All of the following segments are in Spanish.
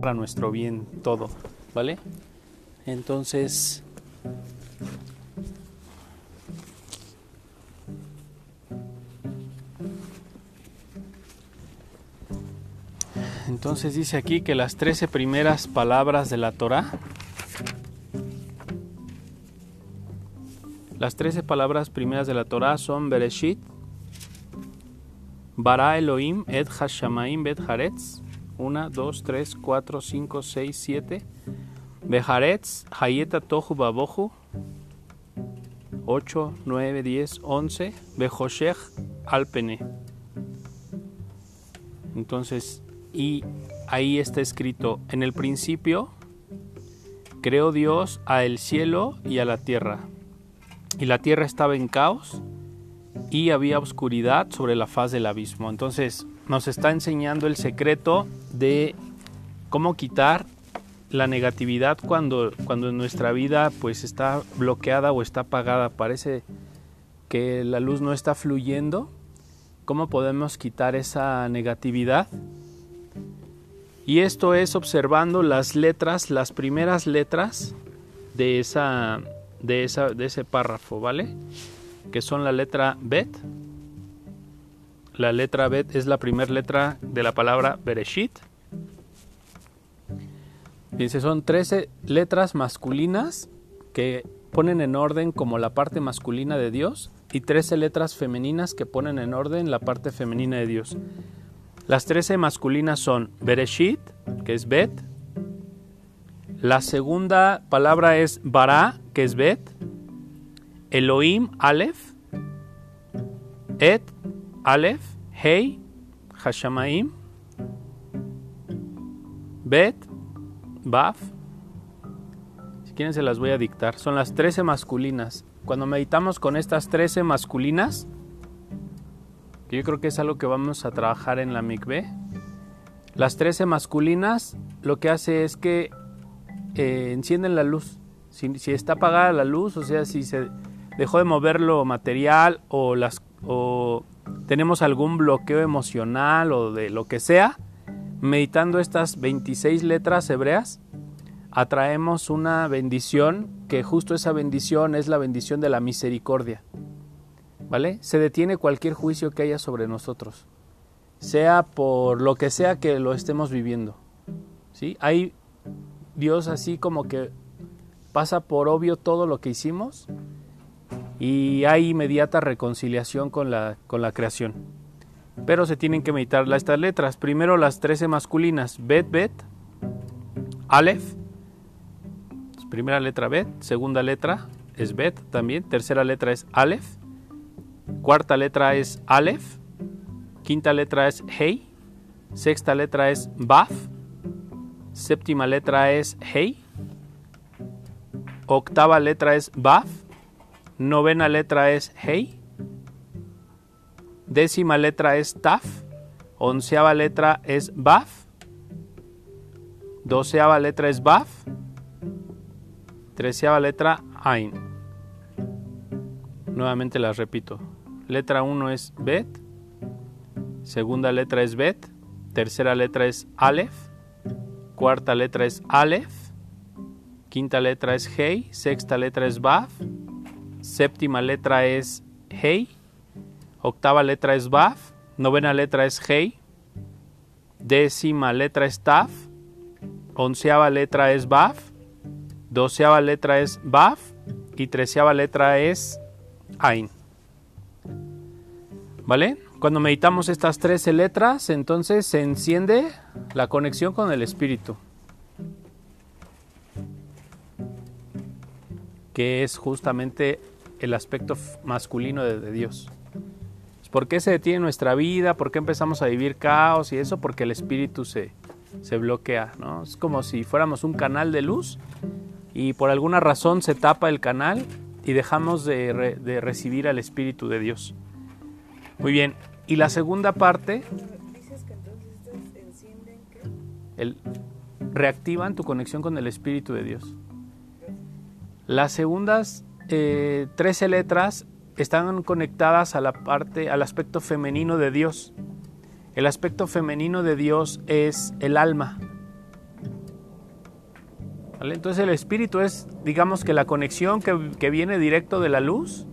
para nuestro bien todo, ¿vale? Entonces, entonces dice aquí que las trece primeras palabras de la Torah, las trece palabras primeras de la Torah son Bereshit, Bara Elohim et Hashamaim bet Haretz, 1, 2, 3, 4, 5, 6, 7. Beharetz, Hayeta Tohu Babohu. 8, 9, 10, 11. Behoshech Alpene. Entonces, y ahí está escrito, en el principio creó Dios a el cielo y a la tierra. Y la tierra estaba en caos y había oscuridad sobre la faz del abismo. Entonces, nos está enseñando el secreto de cómo quitar la negatividad cuando, cuando nuestra vida pues está bloqueada o está apagada, parece que la luz no está fluyendo. ¿Cómo podemos quitar esa negatividad? Y esto es observando las letras, las primeras letras de esa de esa de ese párrafo, ¿vale? Que son la letra bet, la letra Bet es la primera letra de la palabra Bereshit. Dice, son 13 letras masculinas que ponen en orden como la parte masculina de Dios y 13 letras femeninas que ponen en orden la parte femenina de Dios. Las 13 masculinas son Bereshit, que es Bet. La segunda palabra es Bara, que es Bet. Elohim, Aleph. Et, Aleph, Hey, Hashamaim, Bet, Baf. Si quieren se las voy a dictar. Son las 13 masculinas. Cuando meditamos con estas 13 masculinas, que yo creo que es algo que vamos a trabajar en la mikve, las 13 masculinas lo que hace es que eh, encienden la luz. Si, si, está apagada la luz, o sea, si se dejó de mover lo material o las o tenemos algún bloqueo emocional o de lo que sea, meditando estas 26 letras hebreas, atraemos una bendición que justo esa bendición es la bendición de la misericordia. ¿Vale? Se detiene cualquier juicio que haya sobre nosotros, sea por lo que sea que lo estemos viviendo. ¿Sí? Hay Dios así como que pasa por obvio todo lo que hicimos y hay inmediata reconciliación con la, con la creación. Pero se tienen que meditar estas letras. Primero las 13 masculinas, Bet, Bet, Aleph, primera letra Bet, segunda letra es Bet también, tercera letra es Aleph, cuarta letra es Aleph, quinta letra es Hey, sexta letra es Baf, séptima letra es Hey, octava letra es Baf, Novena letra es Hey. Décima letra es Taf. Onceava letra es Baf. Doceava letra es Baf. Treceava letra Ain. Nuevamente las repito. Letra 1 es Bet. Segunda letra es Bet. Tercera letra es Aleph. Cuarta letra es Aleph. Quinta letra es Hey. Sexta letra es Baf séptima letra es Hey, octava letra es Baf, novena letra es Hey, décima letra es Taf, onceava letra es Baf, doceava letra es Baf y treceava letra es Ain. ¿Vale? Cuando meditamos estas 13 letras, entonces se enciende la conexión con el Espíritu. que es justamente el aspecto masculino de, Dios. ¿Por qué se detiene nuestra vida? ¿Por qué empezamos a vivir caos y eso? Porque el espíritu se, se bloquea, ¿no? Es como si fuéramos un canal de luz y por alguna razón se tapa el canal y dejamos de, de recibir al espíritu de Dios. Muy bien, y la segunda parte... Que encienden El, reactivan tu conexión con el espíritu de Dios. Las segundas eh, 13 letras están conectadas a la parte, al aspecto femenino de Dios. El aspecto femenino de Dios es el alma. Entonces el espíritu es, digamos que la conexión que, que viene directo de la luz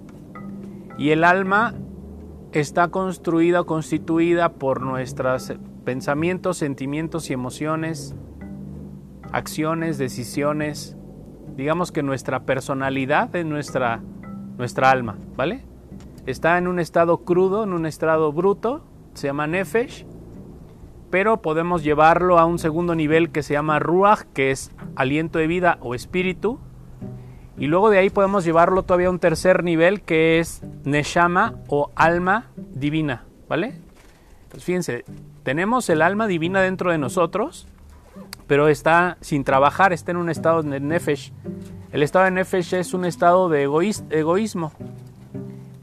y el alma está construida o constituida por nuestros pensamientos, sentimientos y emociones, acciones, decisiones. Digamos que nuestra personalidad es nuestra, nuestra alma, ¿vale? Está en un estado crudo, en un estado bruto, se llama nefesh, pero podemos llevarlo a un segundo nivel que se llama ruach, que es aliento de vida o espíritu, y luego de ahí podemos llevarlo todavía a un tercer nivel que es Neshama o alma divina, ¿vale? Pues fíjense, tenemos el alma divina dentro de nosotros, pero está sin trabajar, está en un estado de Nefesh. El estado de Nefesh es un estado de egoísmo.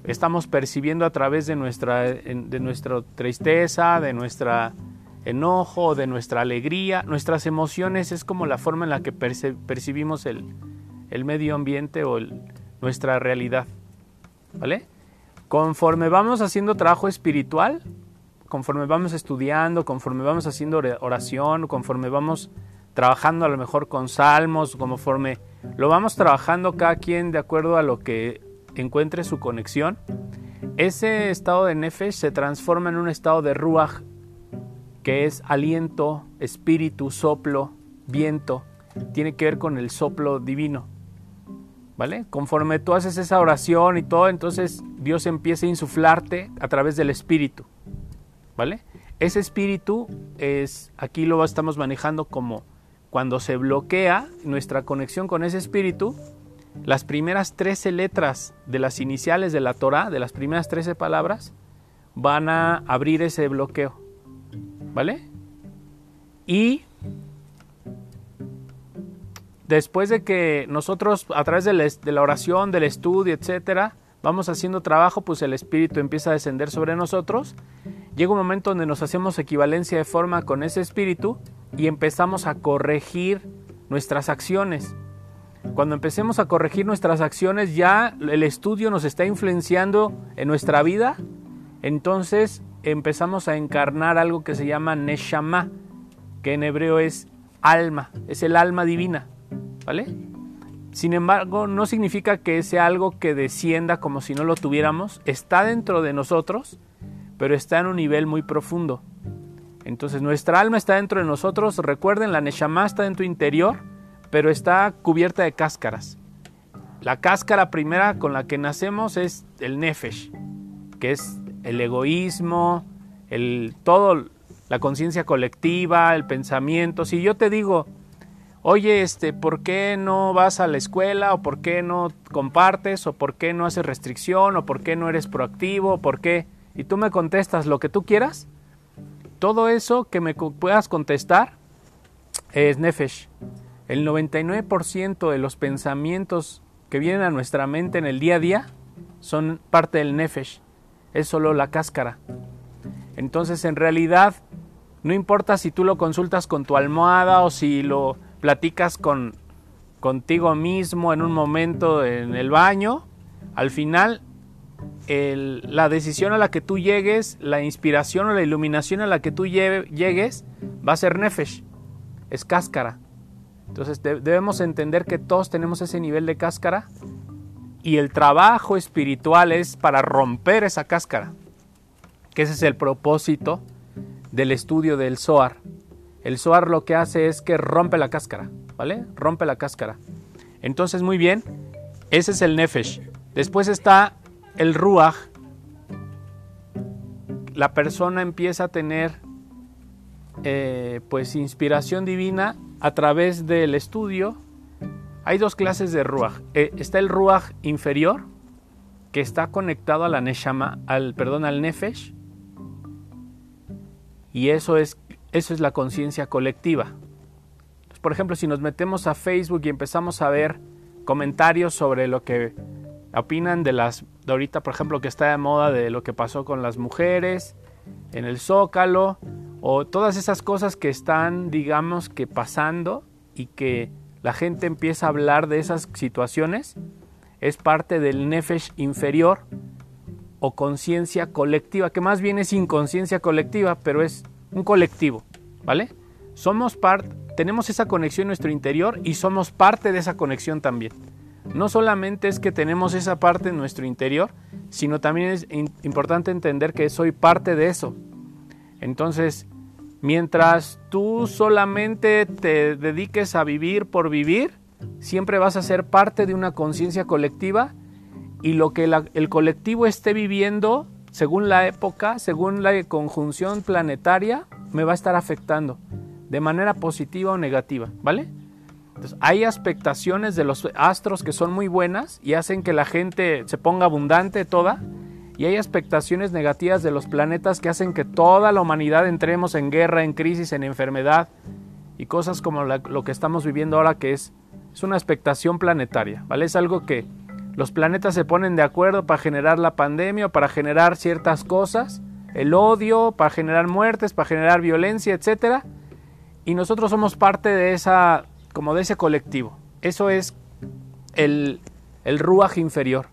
Estamos percibiendo a través de nuestra, de nuestra tristeza, de nuestra enojo, de nuestra alegría. Nuestras emociones es como la forma en la que percibimos el, el medio ambiente o nuestra realidad. ¿Vale? Conforme vamos haciendo trabajo espiritual, conforme vamos estudiando, conforme vamos haciendo oración, conforme vamos trabajando a lo mejor con salmos, conforme lo vamos trabajando cada quien de acuerdo a lo que encuentre su conexión, ese estado de nefesh se transforma en un estado de ruach, que es aliento, espíritu, soplo, viento, tiene que ver con el soplo divino. ¿vale? Conforme tú haces esa oración y todo, entonces Dios empieza a insuflarte a través del espíritu, ¿vale? Ese espíritu es, aquí lo estamos manejando como cuando se bloquea nuestra conexión con ese espíritu, las primeras 13 letras de las iniciales de la Torah, de las primeras 13 palabras, van a abrir ese bloqueo, ¿vale? Y después de que nosotros a través de la, oración, del estudio, etcétera, vamos haciendo trabajo, pues el Espíritu empieza a descender sobre nosotros. Llega un momento donde nos hacemos equivalencia de forma con ese Espíritu y empezamos a corregir nuestras acciones. Cuando empecemos a corregir nuestras acciones, ya el estudio nos está influenciando en nuestra vida, entonces empezamos a encarnar algo que se llama Neshama, que en hebreo es alma, es el alma divina. ¿vale? Sin embargo, no significa que sea algo que descienda como si no lo tuviéramos. Está dentro de nosotros, pero está en un nivel muy profundo. Entonces, nuestra alma está dentro de nosotros. Recuerden, la Neshama está en tu interior, pero está cubierta de cáscaras. La cáscara primera con la que nacemos es el Nefesh, que es el egoísmo, el todo, la conciencia colectiva, el pensamiento. Si yo te digo, oye, este, ¿por qué no vas a la escuela? ¿O por qué no compartes? ¿O por qué no haces restricción? ¿O por qué no eres proactivo? ¿O por qué? Y tú me contestas lo que tú quieras. Todo eso que me puedas contestar es Nefesh. El 99% de los pensamientos que vienen a nuestra mente en el día a día son parte del Nefesh. Es solo la cáscara. Entonces, en realidad, no importa si tú lo consultas con tu almohada o si lo platicas con, contigo mismo en un momento en el baño, al final la decisión a la que tú llegues, la inspiración o la iluminación a la que tú llegues va a ser nefesh, es cáscara. Entonces debemos entender que todos tenemos ese nivel de cáscara y el trabajo espiritual es para romper esa cáscara, que ese es el propósito del estudio del Zohar. El Zohar lo que hace es que rompe la cáscara, ¿vale? Rompe la cáscara. Entonces, muy bien, ese es el Nefesh. Después está el Ruach. La persona empieza a tener eh, pues inspiración divina a través del estudio. Hay dos clases de Ruach. Eh, está el Ruach inferior, que está conectado a la al, perdón, al Nefesh. Y eso es eso es la conciencia colectiva. por ejemplo, si nos metemos a Facebook y empezamos a ver comentarios sobre lo que opinan de las, de ahorita, por ejemplo, que está de moda de lo que pasó con las mujeres en el Zócalo, o todas esas cosas que están, digamos, que pasando y que la gente empieza a hablar de esas situaciones, es parte del nefesh inferior o conciencia colectiva, que más bien es inconsciencia colectiva, pero es un colectivo, ¿vale? somos parte, tenemos esa conexión en nuestro interior y somos parte de esa conexión también. No solamente es que tenemos esa parte en nuestro interior, sino también es importante entender que soy parte de eso. Entonces, mientras tú solamente te dediques a vivir por vivir, siempre vas a ser parte de una conciencia colectiva y lo que el colectivo esté viviendo, según la época, según la conjunción planetaria, me va a estar afectando de manera positiva o negativa, ¿vale? Hay expectaciones de los astros que son muy buenas y hacen que la gente se ponga abundante toda, y hay expectaciones negativas de los planetas que hacen que toda la humanidad entremos en guerra, en crisis, en enfermedad y cosas como lo que estamos viviendo ahora que es, es una expectación planetaria, ¿vale? Es algo que los planetas se ponen de acuerdo para generar la pandemia, para generar ciertas cosas, el odio, para generar muertes, para generar violencia, etcétera, y nosotros somos parte de esa como de ese colectivo. Eso es el, el ruaj inferior,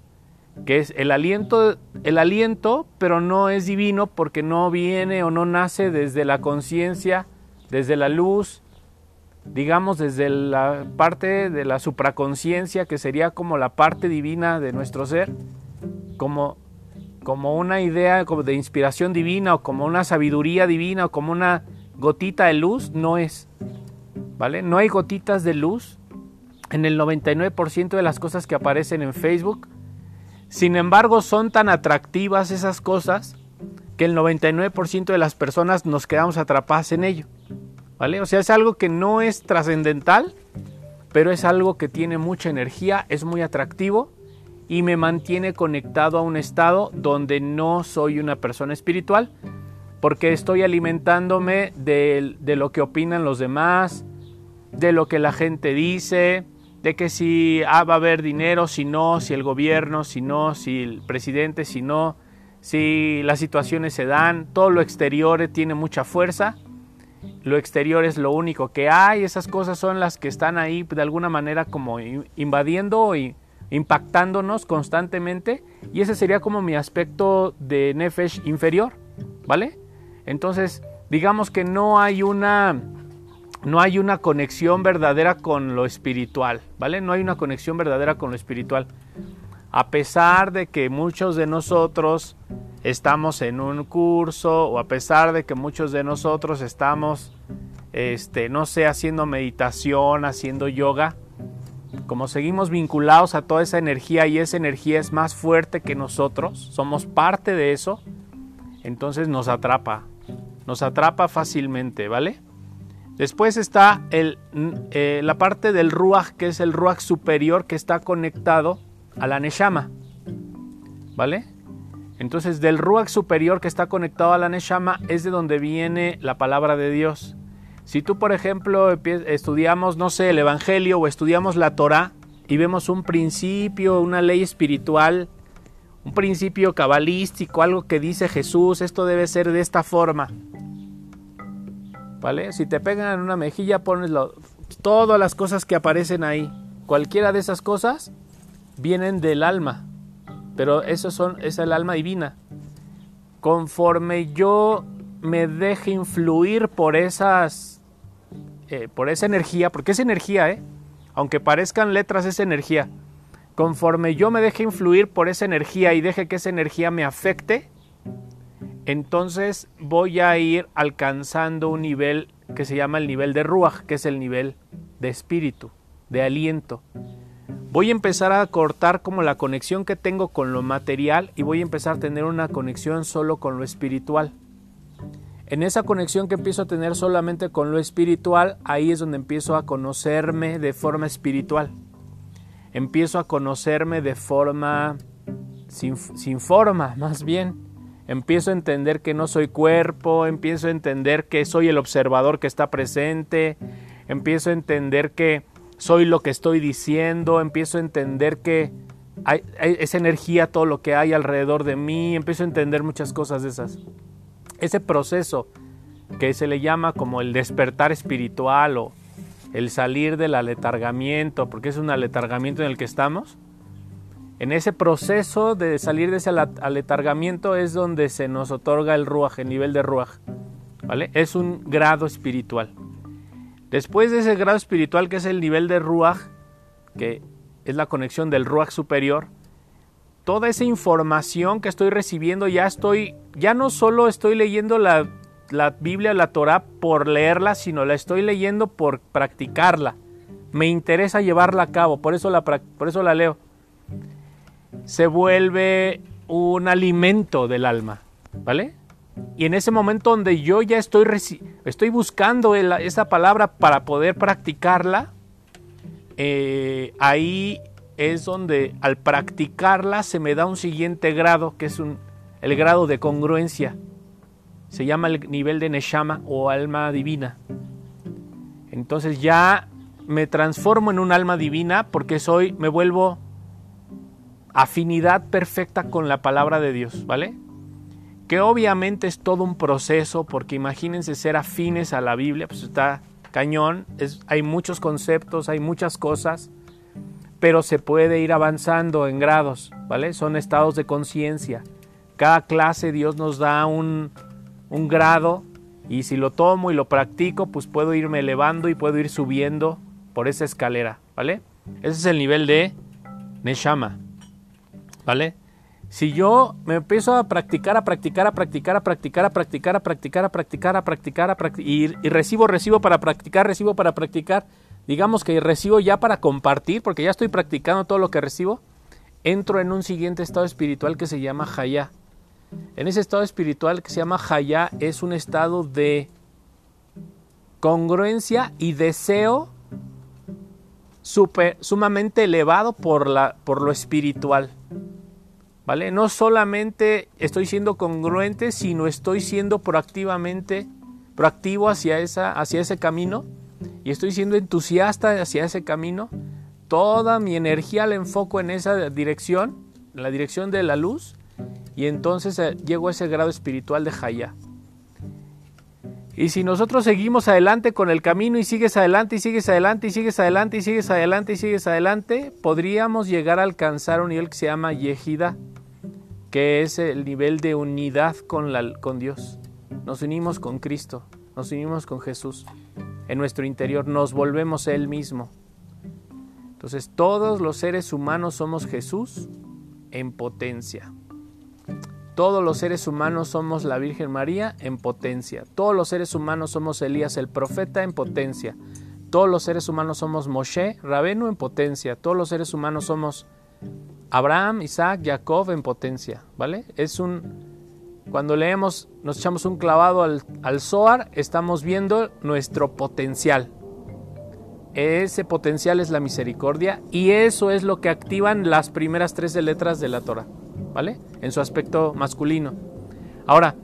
que es el aliento, el aliento, pero no es divino porque no viene o no nace desde la conciencia, desde la luz, digamos desde la parte de la supraconciencia, que sería como la parte divina de nuestro ser, como, como una idea como de inspiración divina o como una sabiduría divina o como una gotita de luz, no es. No hay gotitas de luz en el 99% de las cosas que aparecen en Facebook. Sin embargo, son tan atractivas esas cosas que el 99% de las personas nos quedamos atrapadas en ello. O sea, es algo que no es trascendental, pero es algo que tiene mucha energía, es muy atractivo y me mantiene conectado a un estado donde no soy una persona espiritual, porque estoy alimentándome de, de lo que opinan los demás, de lo que la gente dice, de que si ah, va a haber dinero, si no, si el gobierno, si no, si el presidente, si no, si las situaciones se dan, todo lo exterior tiene mucha fuerza, lo exterior es lo único que hay, esas cosas son las que están ahí de alguna manera como invadiendo y impactándonos constantemente y ese sería como mi aspecto de Nefesh inferior, ¿vale? Entonces, digamos que no hay una no hay una conexión verdadera con lo espiritual, ¿vale? No hay una conexión verdadera con lo espiritual. A pesar de que muchos de nosotros estamos en un curso o a pesar de que muchos de nosotros estamos, este, no sé, haciendo meditación, haciendo yoga, como seguimos vinculados a toda esa energía y esa energía es más fuerte que nosotros, somos parte de eso, entonces nos atrapa, nos atrapa fácilmente, ¿vale? Después está el, eh, la parte del Ruach, que es el Ruach superior que está conectado a la Neshama. ¿Vale? Entonces, del Ruach superior que está conectado a la Neshama es de donde viene la palabra de Dios. Si tú, por ejemplo, estudiamos, no sé, el Evangelio o estudiamos la Torah y vemos un principio, una ley espiritual, un principio cabalístico, algo que dice Jesús, esto debe ser de esta forma. ¿Vale? Si te pegan en una mejilla, pones todas las cosas que aparecen ahí. Cualquiera de esas cosas vienen del alma. Pero eso son, es el alma divina. Conforme yo me deje influir por esas. Eh, por esa energía, porque es energía, ¿eh? Aunque parezcan letras, es energía. Conforme yo me deje influir por esa energía y deje que esa energía me afecte, entonces voy a ir alcanzando un nivel que se llama el nivel de Ruach, que es el nivel de espíritu, de aliento. Voy a empezar a cortar como la conexión que tengo con lo material y voy a empezar a tener una conexión solo con lo espiritual. En esa conexión que empiezo a tener solamente con lo espiritual, ahí es donde empiezo a conocerme de forma espiritual. Empiezo a conocerme de forma sin, forma, más bien empiezo a entender que no soy cuerpo, empiezo a entender que soy el observador que está presente, empiezo a entender que soy lo que estoy diciendo, empiezo a entender que hay, esa energía, todo lo que hay alrededor de mí, empiezo a entender muchas cosas de esas. Ese proceso que se le llama como el despertar espiritual o el salir del aletargamiento, porque es un aletargamiento en el que estamos, en ese proceso de salir de ese aletargamiento es donde se nos otorga el ruaj, el nivel de ruaj. ¿vale? Es un grado espiritual. Después de ese grado espiritual que es el nivel de Ruach, que es la conexión del Ruach superior, toda esa información que estoy recibiendo ya estoy, ya no solo estoy leyendo la, la Biblia, la Torah por leerla, sino la estoy leyendo por practicarla. Me interesa llevarla a cabo, por eso la, por eso la leo. Se vuelve un alimento del alma, ¿vale? Y en ese momento donde yo ya estoy, estoy buscando esa palabra para poder practicarla, eh, ahí es donde al practicarla se me da un siguiente grado, que es un, el grado de congruencia. Se llama el nivel de Neshama o alma divina. Entonces ya me transformo en un alma divina porque soy, me vuelvo afinidad perfecta con la palabra de Dios, ¿vale? Que obviamente es todo un proceso, porque imagínense ser afines a la Biblia, pues está cañón, es, hay muchos conceptos, hay muchas cosas, pero se puede ir avanzando en grados, ¿vale? Son estados de conciencia. Cada clase Dios nos da un, un grado y si lo tomo y lo practico, pues puedo irme elevando y puedo ir subiendo por esa escalera, ¿vale? Ese es el nivel de Neshama. ¿vale? Si yo me empiezo a practicar, a practicar, a practicar, a practicar, a practicar, a practicar, a practicar, a practicar, a practicar, y, recibo, recibo para practicar, recibo para practicar, digamos que recibo ya para compartir, porque ya estoy practicando todo lo que recibo, entro en un siguiente estado espiritual que se llama Hayá. En ese estado espiritual que se llama Hayá es un estado de congruencia y deseo sumamente elevado por lo espiritual. No solamente estoy siendo congruente, sino estoy siendo proactivamente proactivo hacia, hacia ese camino y estoy siendo entusiasta hacia ese camino. Toda mi energía la enfoco en esa dirección, en la dirección de la luz, y entonces eh, llego a ese grado espiritual de Jaya. Y si nosotros seguimos adelante con el camino y sigues adelante y sigues adelante y sigues adelante y sigues adelante y sigues adelante, podríamos llegar a alcanzar un nivel que se llama Yehida, que es el nivel de unidad con, la, con Dios. Nos unimos con Cristo, nos unimos con Jesús. En nuestro interior nos volvemos Él mismo. Entonces todos los seres humanos somos Jesús en potencia. Todos los seres humanos somos la Virgen María en potencia. Todos los seres humanos somos Elías el profeta en potencia. Todos los seres humanos somos Moshe, Rabenu en potencia. Todos los seres humanos somos Abraham, Isaac, Jacob en potencia. ¿Vale? Es un. Cuando leemos, nos echamos un clavado al, al Zohar, estamos viendo nuestro potencial. Ese potencial es la misericordia y eso es lo que activan las primeras 13 letras de la Torah. ¿vale? En su aspecto masculino. Ahora,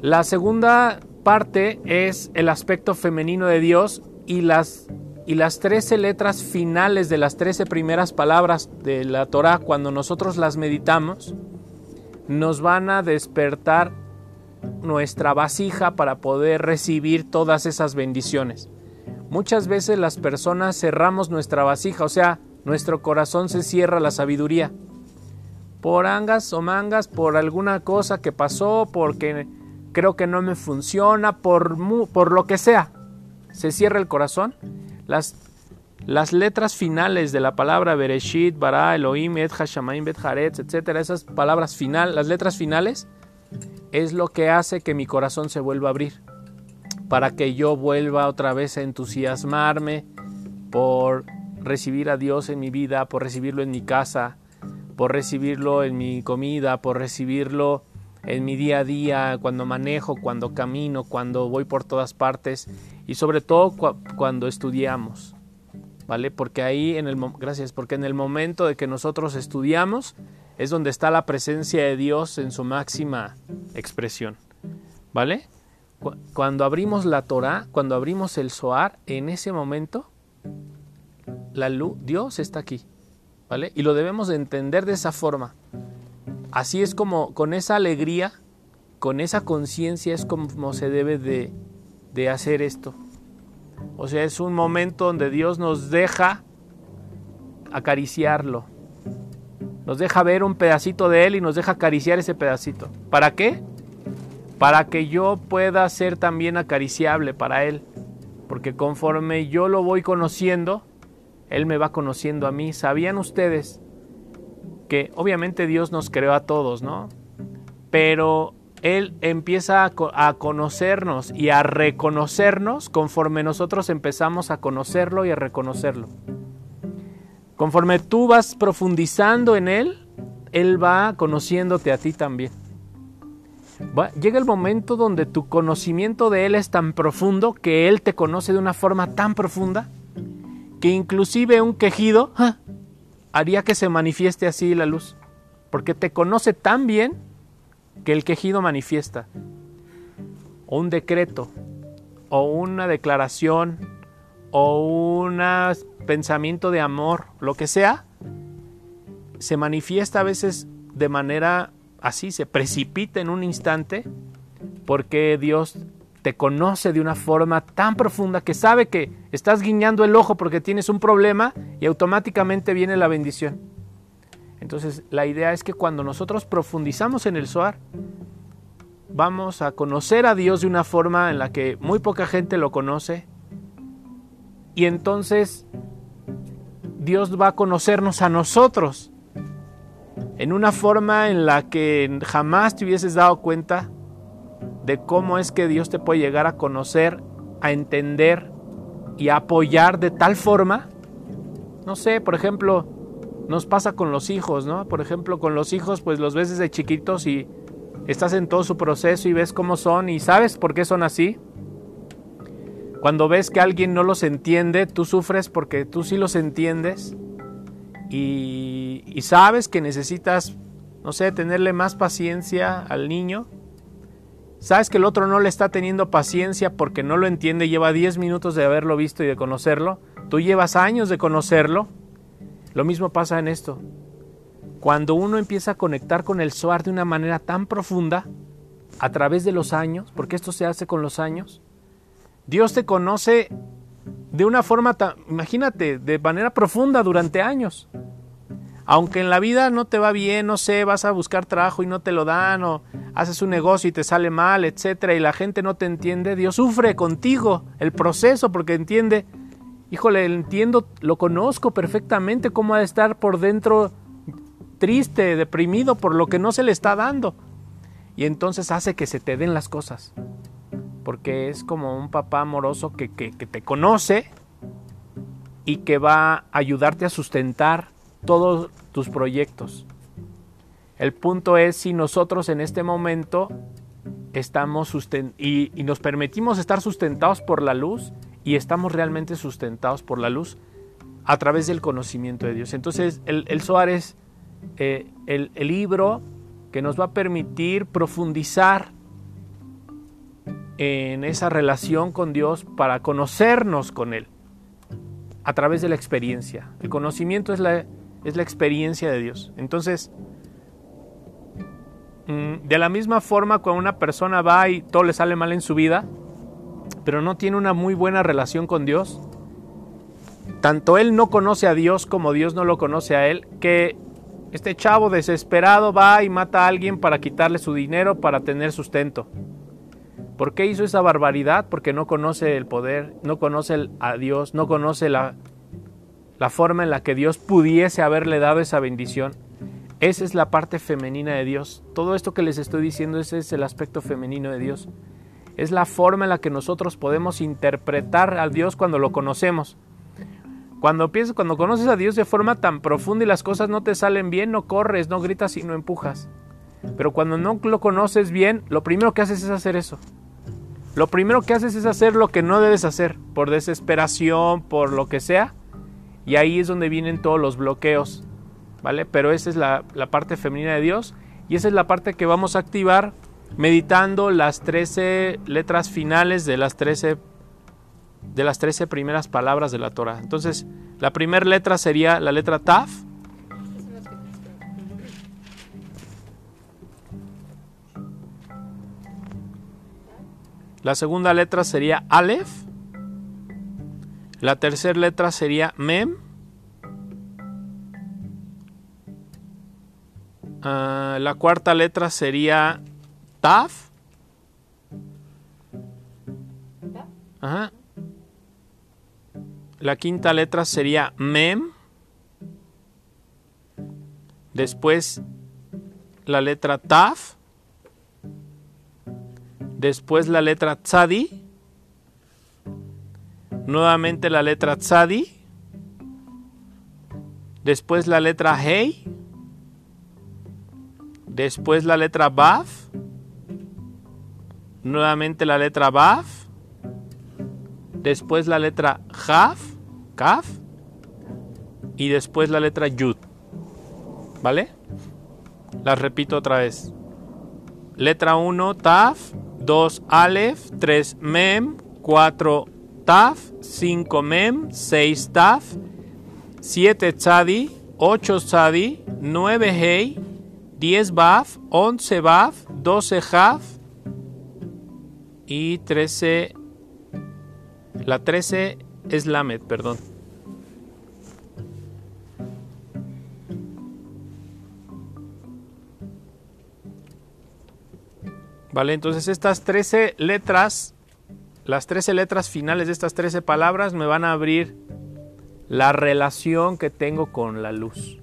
la segunda parte es el aspecto femenino de Dios y las, y las 13 letras finales de las 13 primeras palabras de la Torah, cuando nosotros las meditamos, nos van a despertar nuestra vasija para poder recibir todas esas bendiciones. Muchas veces las personas cerramos nuestra vasija, o sea, nuestro corazón se cierra la sabiduría por angas o mangas, por alguna cosa que pasó, porque creo que no me funciona, por, por lo que sea. Se cierra el corazón. Las, las letras finales de la palabra Bereshit, Bara, Elohim, Et Hashamaim, Bet Haaretz, etcétera, esas palabras finales, las letras finales, es lo que hace que mi corazón se vuelva a abrir. Para que yo vuelva otra vez a entusiasmarme por recibir a Dios en mi vida, por recibirlo en mi casa, por recibirlo en mi comida, por recibirlo en mi día a día, cuando manejo, cuando camino, cuando voy por todas partes y sobre todo cuando estudiamos. ¿Vale? Porque ahí en el gracias, porque en el momento de que nosotros estudiamos es donde está la presencia de Dios en su máxima expresión. ¿Vale? Cuando abrimos la Torah, cuando abrimos el Zohar, en ese momento la luz, Dios está aquí. Y lo debemos de entender de esa forma. Así es como con esa alegría, con esa conciencia es como se debe de, de hacer esto. O sea, es un momento donde Dios nos deja acariciarlo. Nos deja ver un pedacito de Él y nos deja acariciar ese pedacito. ¿Para qué? Para que yo pueda ser también acariciable para Él. porque conforme yo lo voy conociendo, Él me va conociendo a mí. ¿Sabían ustedes que obviamente Dios nos creó a todos, ¿no? Pero Él empieza a, conocernos y a reconocernos conforme nosotros empezamos a conocerlo y a reconocerlo. Conforme tú vas profundizando en Él, Él va conociéndote a ti también. llega el momento donde tu conocimiento de Él es tan profundo que Él te conoce de una forma tan profunda que inclusive un quejido ¡ah! haría que se manifieste así la luz. Porque te conoce tan bien que el quejido manifiesta. O un decreto, o una declaración, o un pensamiento de amor, lo que sea, se manifiesta a veces de manera así, se precipita en un instante, porque Dios te conoce de una forma tan profunda que sabe que estás guiñando el ojo porque tienes un problema y automáticamente viene la bendición. Entonces la idea es que cuando nosotros profundizamos en el Zohar, vamos a conocer a Dios de una forma en la que muy poca gente lo conoce y entonces Dios va a conocernos a nosotros en una forma en la que jamás te hubieses dado cuenta de cómo es que Dios te puede llegar a conocer, a entender y a apoyar de tal forma. No sé, por ejemplo, nos pasa con los hijos, ¿no? Por ejemplo, con los hijos, pues los ves desde chiquitos y estás en todo su proceso y ves cómo son y sabes por qué son así. Cuando ves que alguien no los entiende, tú sufres porque tú sí los entiendes y, sabes que necesitas, no sé, tenerle más paciencia al niño Sabes que el otro no le está teniendo paciencia porque no lo entiende, lleva 10 minutos de haberlo visto y de conocerlo. Tú llevas años de conocerlo. Lo mismo pasa en esto. Cuando uno empieza a conectar con el Zohar de una manera tan profunda, a través de los años, porque esto se hace con los años, Dios te conoce de una forma, tan, imagínate, de manera profunda durante años. Aunque en la vida no te va bien, no sé, vas a buscar trabajo y no te lo dan, o haces un negocio y te sale mal, etcétera, y la gente no te entiende, Dios sufre contigo el proceso porque entiende, híjole, entiendo, lo conozco perfectamente cómo ha de estar por dentro triste, deprimido por lo que no se le está dando. Y entonces hace que se te den las cosas. Porque es como un papá amoroso que, que te conoce y que va a ayudarte a sustentar todos tus proyectos. El punto es si nosotros en este momento estamos y, y, nos permitimos estar sustentados por la luz y estamos realmente sustentados por la luz a través del conocimiento de Dios. Entonces el, el Zohar es eh, el, el libro que nos va a permitir profundizar en esa relación con Dios para conocernos con Él a través de la experiencia. El conocimiento es la, es la experiencia de Dios. Entonces, mm, de la misma forma cuando una persona va y todo le sale mal en su vida, pero no tiene una muy buena relación con Dios, tanto él no conoce a Dios como Dios no lo conoce a él, que este chavo desesperado va y mata a alguien para quitarle su dinero para tener sustento. ¿Por qué hizo esa barbaridad? Porque no conoce el poder, no conoce a Dios, no conoce la la forma en la que Dios pudiese haberle dado esa bendición. Esa es la parte femenina de Dios. Todo esto que les estoy diciendo, ese es el aspecto femenino de Dios. Es la forma en la que nosotros podemos interpretar a Dios cuando lo conocemos. Cuando piensas, cuando conoces a Dios de forma tan profunda y las cosas no te salen bien, no corres, no gritas y no empujas. Pero cuando no lo conoces bien, lo primero que haces es hacer eso. Lo primero que haces es hacer lo que no debes hacer, por desesperación, por lo que sea, y ahí es donde vienen todos los bloqueos, ¿vale? Pero esa es la, parte femenina de Dios y esa es la parte que vamos a activar meditando las 13 letras finales de las 13 de las 13 primeras palabras de la Torah. Entonces, la primera letra sería la letra Taf. La segunda letra sería Aleph. La tercera letra sería Mem. Ah, la cuarta letra sería Taf. La quinta letra sería Mem. Después la letra Taf. Después la letra Tzadi. Nuevamente la letra Tzadi. Después la letra Hei. Después la letra Baf. Nuevamente la letra Baf. Después la letra Jaf. Kaf. Y después la letra Yud. ¿Vale? Las repito otra vez. Letra 1, Taf. 2, Alef. 3, Mem. 4, Taf. 5, Mem. 6, Taf. 7, Tzadi. 8, Tzadi. 9, Hei. 10, Baf. 11, Baf. 12, Jaf. Y 13. La 13 es Lamed, perdón. Vale, entonces estas 13 letras, las 13 letras finales de estas 13 palabras me van a abrir la relación que tengo con la luz.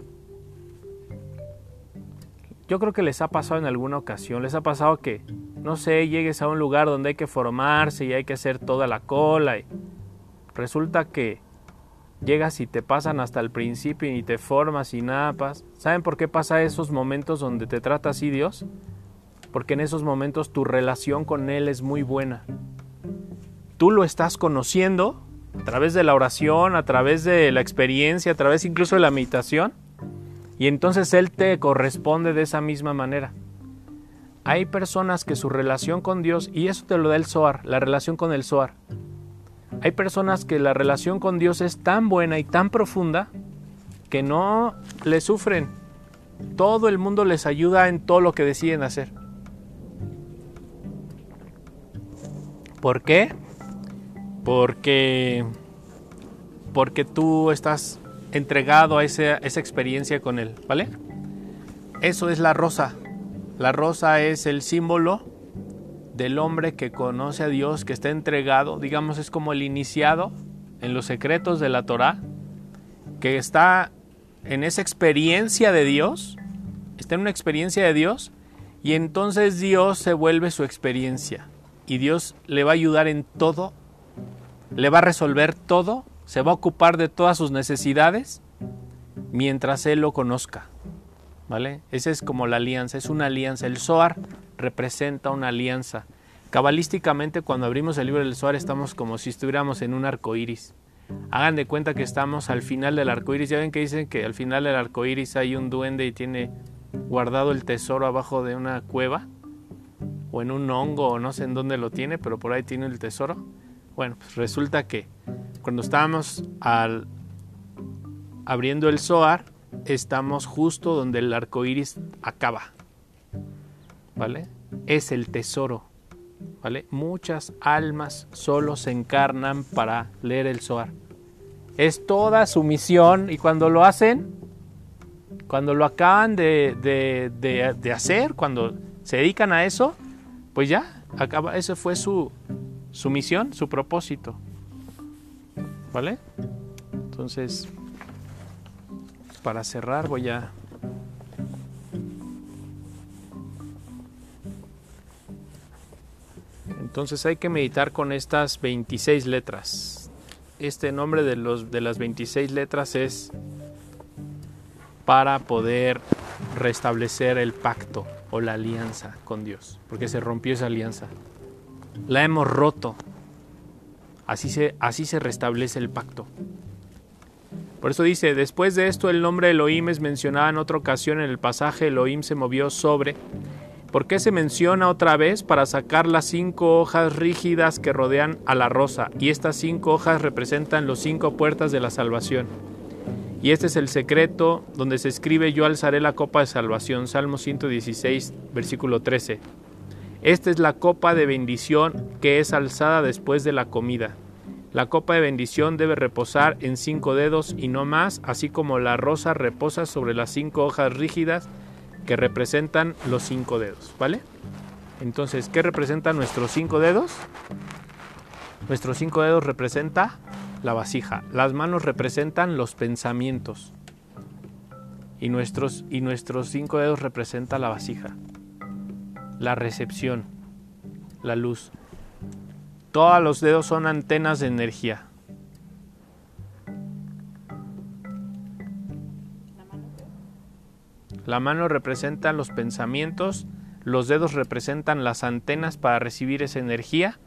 Yo creo que les ha pasado en alguna ocasión, les ha pasado que, no sé, llegues a un lugar donde hay que formarse y hay que hacer toda la cola y resulta que llegas y te pasan hasta el principio y te formas y nada ¿Saben por qué pasa esos momentos donde te trata así Dios? porque en esos momentos tu relación con Él es muy buena. Tú lo estás conociendo a través de la oración, a través de la experiencia, a través incluso de la meditación, y entonces Él te corresponde de esa misma manera. Hay personas que su relación con Dios, y eso te lo da el Zohar, la relación con el Zohar, hay personas que la relación con Dios es tan buena y tan profunda que no le sufren. Todo el mundo les ayuda en todo lo que deciden hacer. ¿Por qué? Porque, porque tú estás entregado a esa, esa experiencia con Él, ¿vale? Eso es la rosa. La rosa es el símbolo del hombre que conoce a Dios, que está entregado, digamos, es como el iniciado en los secretos de la Torah, que está en esa experiencia de Dios, está en una experiencia de Dios, y entonces Dios se vuelve su experiencia y Dios le va a ayudar en todo, le va a resolver todo, se va a ocupar de todas sus necesidades mientras Él lo conozca. Esa es como la alianza, es una alianza. El Zohar representa una alianza. Cabalísticamente, cuando abrimos el libro del Zohar, estamos como si estuviéramos en un arco iris. Hagan de cuenta que estamos al final del arco iris. Ya ven que dicen que al final del arco iris hay un duende y tiene guardado el tesoro abajo de una cueva o en un hongo o no sé en dónde lo tiene, pero por ahí tiene el tesoro. Bueno, pues resulta que cuando estábamos al, abriendo el Zohar, estamos justo donde el arco iris acaba. ¿Vale? Es el tesoro. ¿Vale? Muchas almas solo se encarnan para leer el Zohar. Es toda su misión y cuando lo hacen, cuando lo acaban de, de, de hacer, cuando se dedican a eso, pues ya, acaba, esa fue su, su misión, su propósito. ¿Vale? Entonces, para cerrar voy a... Entonces hay que meditar con estas 26 letras. Este nombre de, los, de las 26 letras es para poder restablecer el pacto o la alianza con Dios, porque se rompió esa alianza. La hemos roto. Así se, así se restablece el pacto. Por eso dice, después de esto el nombre Elohim es mencionado en otra ocasión en el pasaje Elohim se movió sobre. ¿Por qué se menciona otra vez? Para sacar las cinco hojas rígidas que rodean a la rosa, y estas cinco hojas representan los cinco puertas de la salvación. Y este es el secreto donde se escribe yo alzaré la copa de salvación, Salmo 116, versículo 13. Esta es la copa de bendición que es alzada después de la comida. La copa de bendición debe reposar en cinco dedos y no más, así como la rosa reposa sobre las cinco hojas rígidas que representan los cinco dedos, ¿vale? Entonces, ¿qué representan nuestros cinco dedos? Nuestros cinco dedos representa la vasija. Las manos representan los pensamientos. Y nuestros, y nuestros cinco dedos representan la vasija. La recepción, la luz. Todos los dedos son antenas de energía. La mano representa los pensamientos, los dedos representan las antenas para recibir esa energía.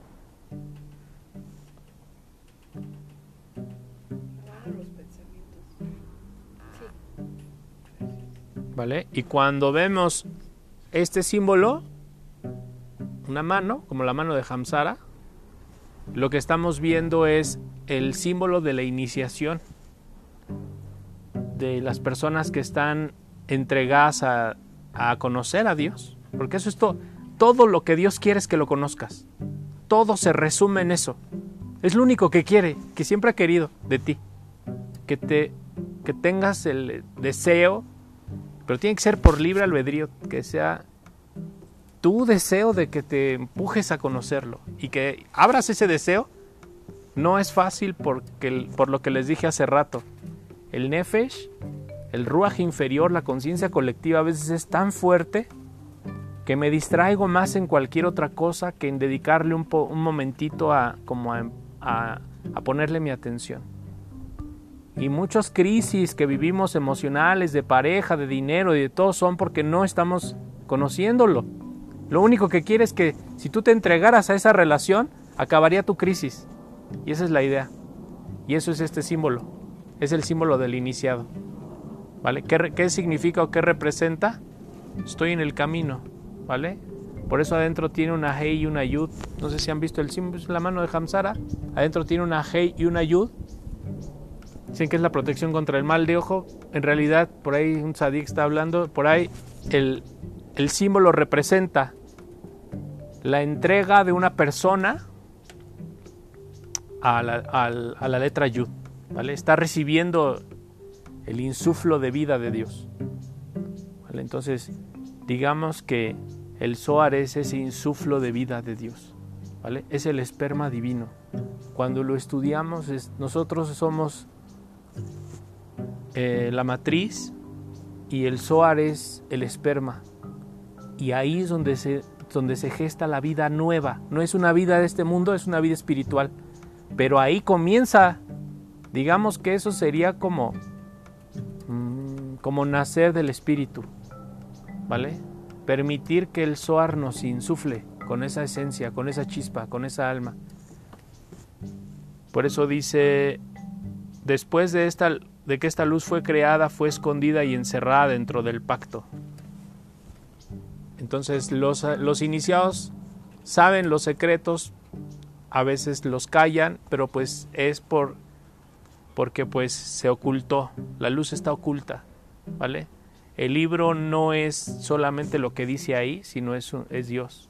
¿Vale? Y cuando vemos este símbolo, una mano, como la mano de Hamsara, lo que estamos viendo es el símbolo de la iniciación de las personas que están entregadas a, a conocer a Dios. Porque eso es todo. Todo lo que Dios quiere es que lo conozcas. Todo se resume en eso. Es lo único que quiere, que siempre ha querido de ti. Que, te, que tengas el deseo, pero tiene que ser por libre albedrío, que sea tu deseo de que te empujes a conocerlo y que abras ese deseo. No es fácil porque, por lo que les dije hace rato. El Nefesh el ruaj inferior, la conciencia colectiva a veces es tan fuerte que me distraigo más en cualquier otra cosa que en dedicarle un, un momentito a, como a, ponerle mi atención. Y muchas crisis que vivimos emocionales, de pareja, de dinero y de todo son porque no estamos conociéndolo. Lo único que quiere es que si tú te entregaras a esa relación, acabaría tu crisis. Y esa es la idea. Y eso es este símbolo. Es el símbolo del iniciado. ¿Vale? ¿Qué, significa o qué representa? Estoy en el camino, ¿vale? Por eso adentro tiene una Hei y una Yud. No sé si han visto el símbolo, la mano de Hamsara. Adentro tiene una Hei y una Yud. Dicen que es la protección contra el mal de ojo. En realidad, por ahí un sadik está hablando. Por ahí el, símbolo representa la entrega de una persona a la, letra Yud. ¿vale? Está recibiendo el insuflo de vida de Dios. Entonces, digamos que el Zohar es ese insuflo de vida de Dios. ¿vale? Es el esperma divino. Cuando lo estudiamos, nosotros somos eh, la matriz y el Zohar es el esperma. Y ahí es donde se, donde se gesta la vida nueva. No es una vida de este mundo, es una vida espiritual. Pero ahí comienza, digamos que eso sería como como nacer del espíritu, ¿vale? Permitir que el Zohar nos insufle con esa esencia, con esa chispa, con esa alma. Por eso dice, después de, esta, de que esta luz fue creada, fue escondida y encerrada dentro del pacto. Entonces los, los iniciados saben los secretos, a veces los callan, pero pues es por porque pues se ocultó, la luz está oculta. ¿vale? El libro no es solamente lo que dice ahí, sino es, es Dios.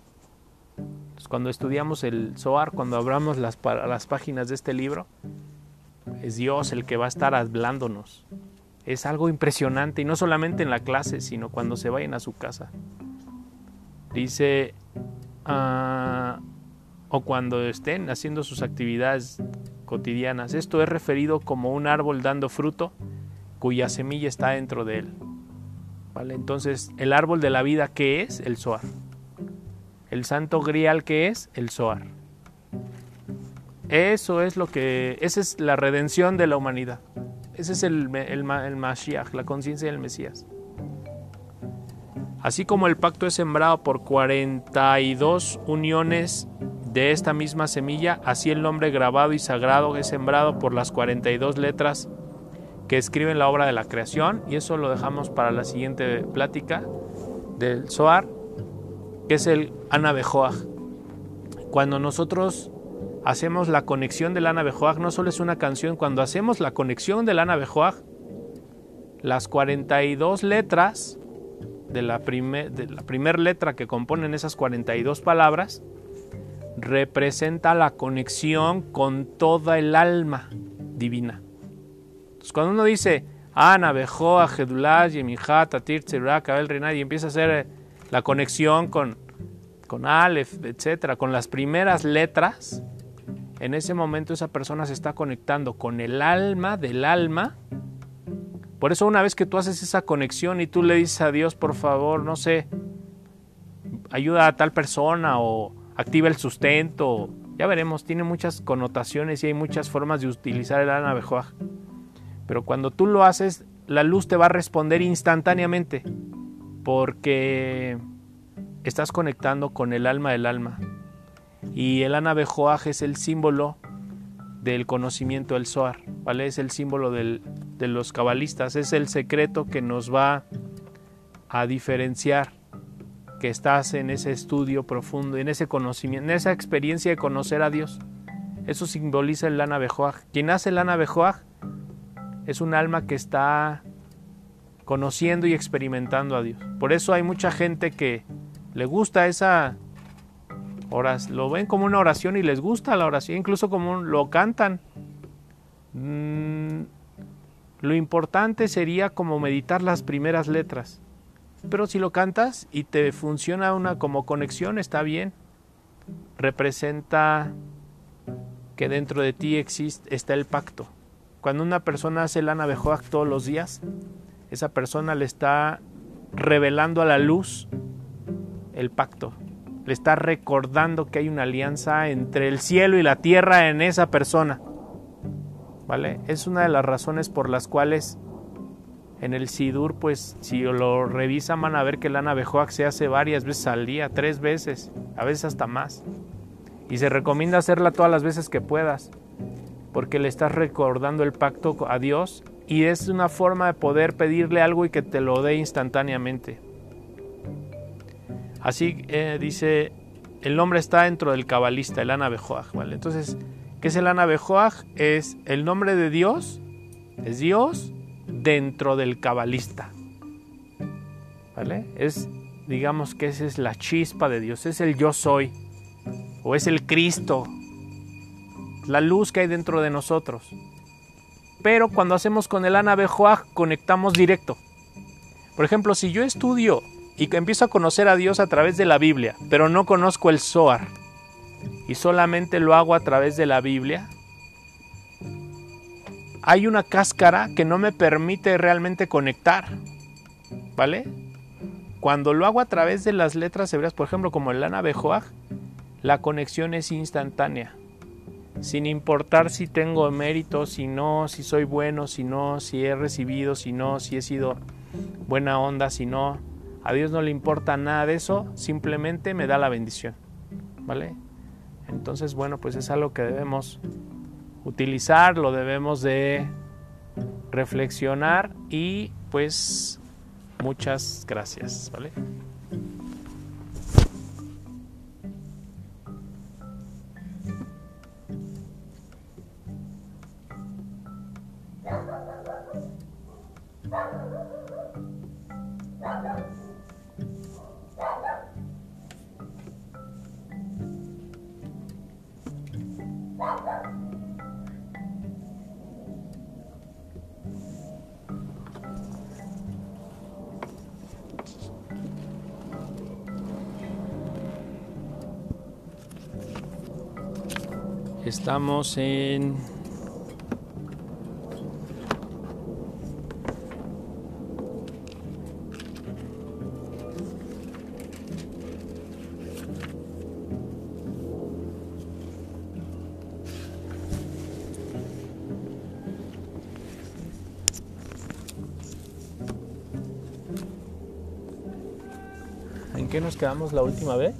cuando estudiamos el Zohar, cuando abramos las, las páginas de este libro, es Dios el que va a estar hablándonos. Es algo impresionante y no solamente en la clase, sino cuando se vayan a su casa. Dice, ah, o cuando estén haciendo sus actividades cotidianas. Esto es referido como un árbol dando fruto cuya semilla está dentro de él. ¿Vale? Entonces, el árbol de la vida, ¿qué es? El Zohar. El santo grial, ¿qué es? El Zohar. Eso es lo que, esa es la redención de la humanidad. Ese es el, el, el Mashiach, la conciencia del Mesías. Así como el pacto es sembrado por 42 uniones de esta misma semilla, así el nombre grabado y sagrado es sembrado por las 42 letras que escriben la obra de la creación y eso lo dejamos para la siguiente plática del Zohar, que es el Anabejoag. Cuando nosotros hacemos la conexión del Anabejoag, no solo es una canción, cuando hacemos la conexión del Anabejoag, las 42 letras de la, de la primera letra que componen esas 42 palabras, representa la conexión con toda el alma divina cuando uno dice Ana, Bejoa, Jedulá, Yemijat, Tatir, Tzerak, Abel, Renay, y empieza a hacer eh, la conexión con, con Aleph, etcétera, con las primeras letras, en ese momento esa persona se está conectando con el alma del alma. Por eso una vez que tú haces esa conexión y tú le dices a Dios, por favor, no sé, ayuda a tal persona o activa el sustento, ya veremos, tiene muchas connotaciones y hay muchas formas de utilizar el Anabejoaj. Pero cuando tú lo haces, la luz te va a responder instantáneamente porque estás conectando con el alma del alma. Y el Anabejoaj es el símbolo del conocimiento del Zohar, ¿vale? Es el símbolo de los cabalistas, es el secreto que nos va a diferenciar que estás en ese estudio profundo, en ese conocimiento, en esa experiencia de conocer a Dios. Eso simboliza el Lana Bejoaj. Quien hace el Lana Bejoaj es un alma que está conociendo y experimentando a Dios. Por eso hay mucha gente que le gusta esa oración, lo ven como una oración y les gusta la oración, incluso como lo cantan. Mm, lo importante sería como meditar las primeras letras. Pero si lo cantas y te funciona una como conexión, está bien. Representa que dentro de ti existe, está el pacto. Cuando una persona hace el Anabejoak todos los días, esa persona le está revelando a la luz el pacto. Le está recordando que hay una alianza entre el cielo y la tierra en esa persona. ¿Vale? Es una de las razones por las cuales en el Sidur, pues si lo revisan van a ver que el Anabejoac se hace varias veces al día, tres veces, a veces hasta más. Y se recomienda hacerla todas las veces que puedas, porque le estás recordando el pacto a Dios y es una forma de poder pedirle algo y que te lo dé instantáneamente. Así eh, dice, el nombre está dentro del cabalista, el Anabejoag, ¿vale? Entonces, ¿qué es el Anabejoag? Es el nombre de Dios, es Dios dentro del cabalista. ¿Vale? Es, digamos que esa es la chispa de Dios, es el yo soy, o es el Cristo, la luz que hay dentro de nosotros. Pero cuando hacemos con el Anabejoag, conectamos directo. Por ejemplo, si yo estudio y empiezo a conocer a Dios a través de la Biblia, pero no conozco el Zohar, y solamente lo hago a través de la Biblia, hay una cáscara que no me permite realmente conectar. ¿Vale? Cuando lo hago a través de las letras hebreas, por ejemplo, como el Lana Bejoag, la conexión es instantánea. Sin importar si tengo mérito, si no, si soy bueno, si no, si he recibido, si no, si he sido buena onda, si no. A Dios no le importa nada de eso, simplemente me da la bendición. ¿Vale? Entonces, bueno, pues es algo que debemos utilizar, lo debemos de reflexionar y pues muchas gracias, ¿vale? Estamos en... ¿En qué nos quedamos la última vez?